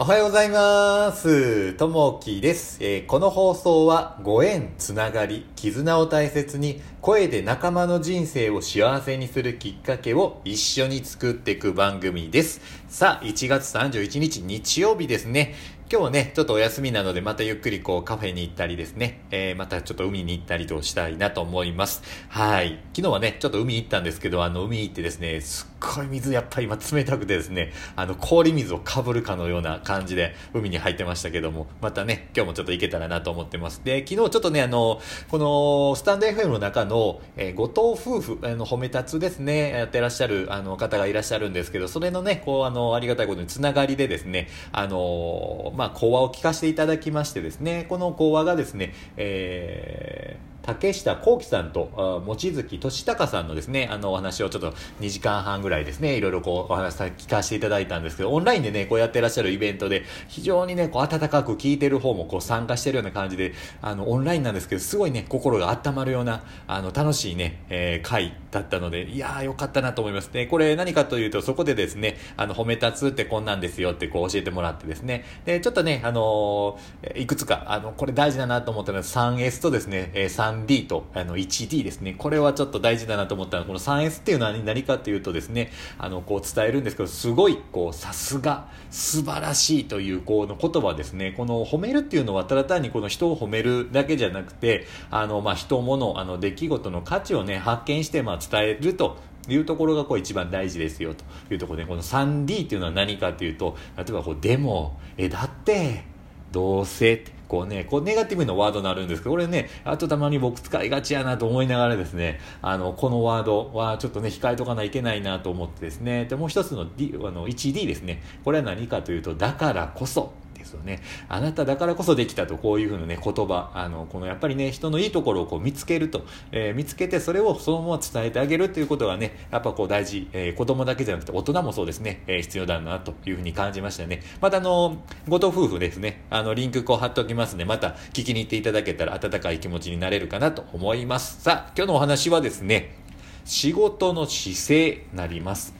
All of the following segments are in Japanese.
おはようございます。ともきです、えーこの放送はご縁、つながり、絆を大切に声で仲間の人生を幸せにするきっかけを一緒に作っていく番組です。さあ、1月31日日曜日ですね。今日はね、ちょっとお休みなので、またゆっくりこうカフェに行ったりですね、えーまたちょっと海に行ったりとしたいなと思います。はい。昨日はね、ちょっと海行ったんですけど、あの海行ってですね、すっごい水やっぱり今冷たくてですね、あの氷水をかぶるかのような感じで海に入ってましたけども、またね、今日もちょっと行けたらなと思ってます。で、昨日ちょっとね、あの、このスタンド FM の中の、えー後藤夫婦、あの、褒め立つですね、やってらっしゃるあの方がいらっしゃるんですけど、それのね、こう、あの、ありがたいことにつながりでですね、あの、まあ、講話を聞かせていただきましてですね、この講話がですね、えー竹下幸喜さんと、あ望月俊隆さんのですね、あの、お話をちょっと2時間半ぐらいですね、いろいろこう、お話さ聞かせていただいたんですけど、オンラインでね、こうやってらっしゃるイベントで、非常にね、こう、温かく聞いてる方もこう、参加してるような感じで、あの、オンラインなんですけど、すごいね、心が温まるような、あの、楽しいね、えー会だったので、いやー、よかったなと思いますね。これ何かというと、そこでですね、あの、褒め立つってこんなんですよってこう教えてもらってですね、で、ちょっとね、あのーいくつか、あの、これ大事だなと思ったのは 3S とですね、えー 3D と、あの、1D ですね。これはちょっと大事だなと思ったのは、この 3S っていうのは何かというとですね、あの、こう伝えるんですけど、すごい、こう、さすが、素晴らしいという、この言葉ですね。この褒めるっていうのは、ただ単にこの人を褒めるだけじゃなくて、あの、まあ、人物、あの、出来事の価値をね、発見して、まあ、伝えると、いうところがこう一番大事ですよというところで、この 3D っていうのは何かというと、例えばこう、でも、え、だって、どうせって、こうね、こうネガティブなワードになるんですけど、これね、あとたまに僕使いがちやなと思いながらですね、あの、このワードはちょっとね、控えとかないといけないなと思ってですね、で、もう一つの D、あの、1D ですね。これは何かというと、だからこそ、ですよね。あなただからこそできたと、こういうふうなね、言葉、あの、このやっぱりね、人のいいところをこう見つけると、えー見つけてそれをそのまま伝えてあげるということがね、やっぱこう大事、えー子供だけじゃなくて大人もそうですね、えー必要だなというふうに感じましたね。またあの、後藤夫婦ですね、あの、リンクこう貼っておきますので、また聞きに行っていただけたら温かい気持ちになれるかなと思います。さあ、今日のお話はですね、仕事の姿勢なります。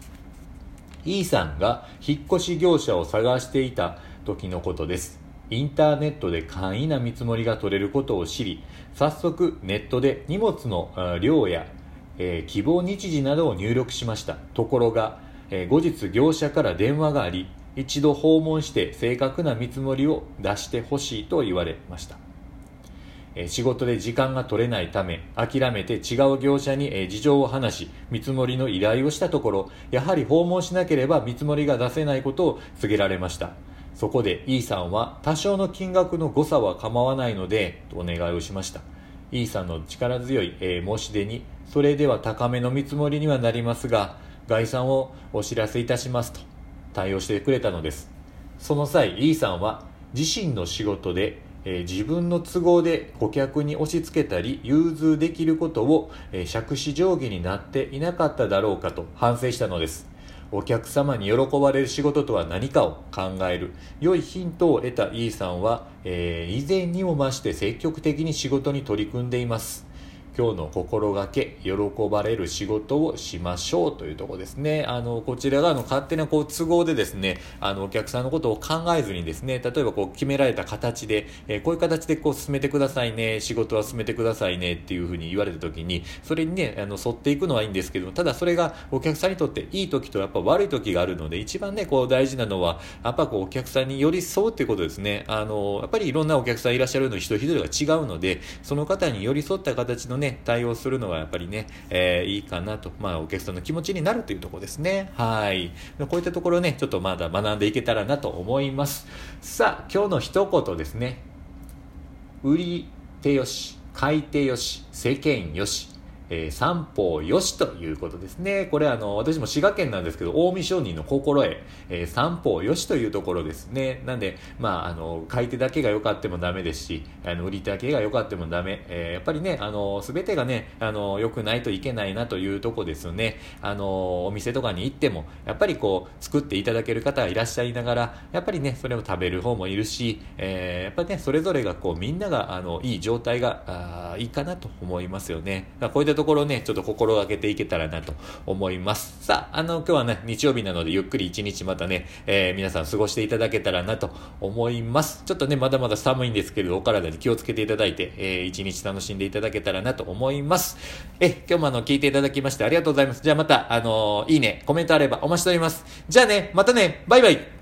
E さんが引っ越し業者を探していた時のことです。インターネットで簡易な見積もりが取れることを知り、早速ネットで荷物の量や、えー希望日時などを入力しました。ところが、えー後日業者から電話があり、一度訪問して正確な見積もりを出してほしいと言われました。仕事で時間が取れないため諦めて違う業者に事情を話し見積もりの依頼をしたところやはり訪問しなければ見積もりが出せないことを告げられましたそこで E さんは多少の金額の誤差は構わないのでとお願いをしました。E さんの力強い、え申し出にそれでは高めの見積もりにはなりますが概算をお知らせいたしますと対応してくれたのです。その際 E さんは自身の仕事で、え自分の都合で顧客に押し付けたり融通できることを、えー杓子定規になっていなかっただろうかと反省したのです。お客様に喜ばれる仕事とは何かを考える。良いヒントを得た E さんは、えー以前にも増して積極的に仕事に取り組んでいます。今日の心がけ喜ばれる仕事をしましょうというとこですね。あのこちらがあの勝手なこう都合でですねあのお客さんのことを考えずにですね例えばこう決められた形で、えーこういう形でこう進めてくださいね仕事は進めてくださいねっていうふうに言われた時にそれにねあの沿っていくのはいいんですけどもただそれがお客さんにとっていい時とやっぱ悪い時があるので一番ねこう大事なのはやっぱこうお客さんに寄り添うっていうことですね。あのやっぱりいろんなお客さんいらっしゃるの人一人が違うのでその方に寄り添った形のね対応するのがやっぱりね、えーいいかなとまあお客さんの気持ちになるというところですね。はい。こういったところねちょっとまだ学んでいけたらなと思います。さあ今日の一言ですね。売り手よし買い手よし世間よし。えー三方よしということですね。これあの、私も滋賀県なんですけど、近江商人の心得、えー三方よしというところですね。なんで、まあ、あの、買い手だけが良かってもダメですし、あの、売り手だけが良かってもダメ。えーやっぱりね、あの、すべてがね、あの、良くないといけないなというとこですよね。あの、お店とかに行っても、やっぱりこう、作っていただける方がいらっしゃいながら、やっぱりね、それを食べる方もいるし、えーやっぱりね、それぞれがこう、みんなが、あの、いい状態が、あいいかなと思いますよね。だこういったところね、ちょっと心がけていけたらなと思います。さあ、あの、今日はね、日曜日なので、ゆっくり一日またね、えー、皆さん過ごしていただけたらなと思います。ちょっとね、まだまだ寒いんですけれど、お体に気をつけていただいて、えー、一日楽しんでいただけたらなと思います。え、今日もあの、聞いていただきましてありがとうございます。じゃあまた、あのー、いいね、コメントあればお待ちしております。じゃあね、またね、バイバイ